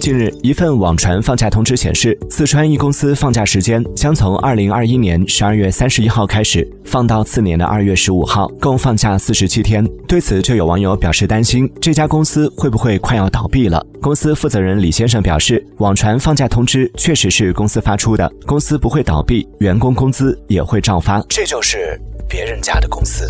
近日一份网传放假通知显示四川一公司放假时间将从二零二一年十二月三十一号开始放到次年的二月十五号共放假四十七天。对此就有网友表示担心这家公司会不会快要倒闭了？公司负责人李先生表示网传放假通知确实是公司发出的公司不会倒闭员工工资也会照发。这就是别人家的公司。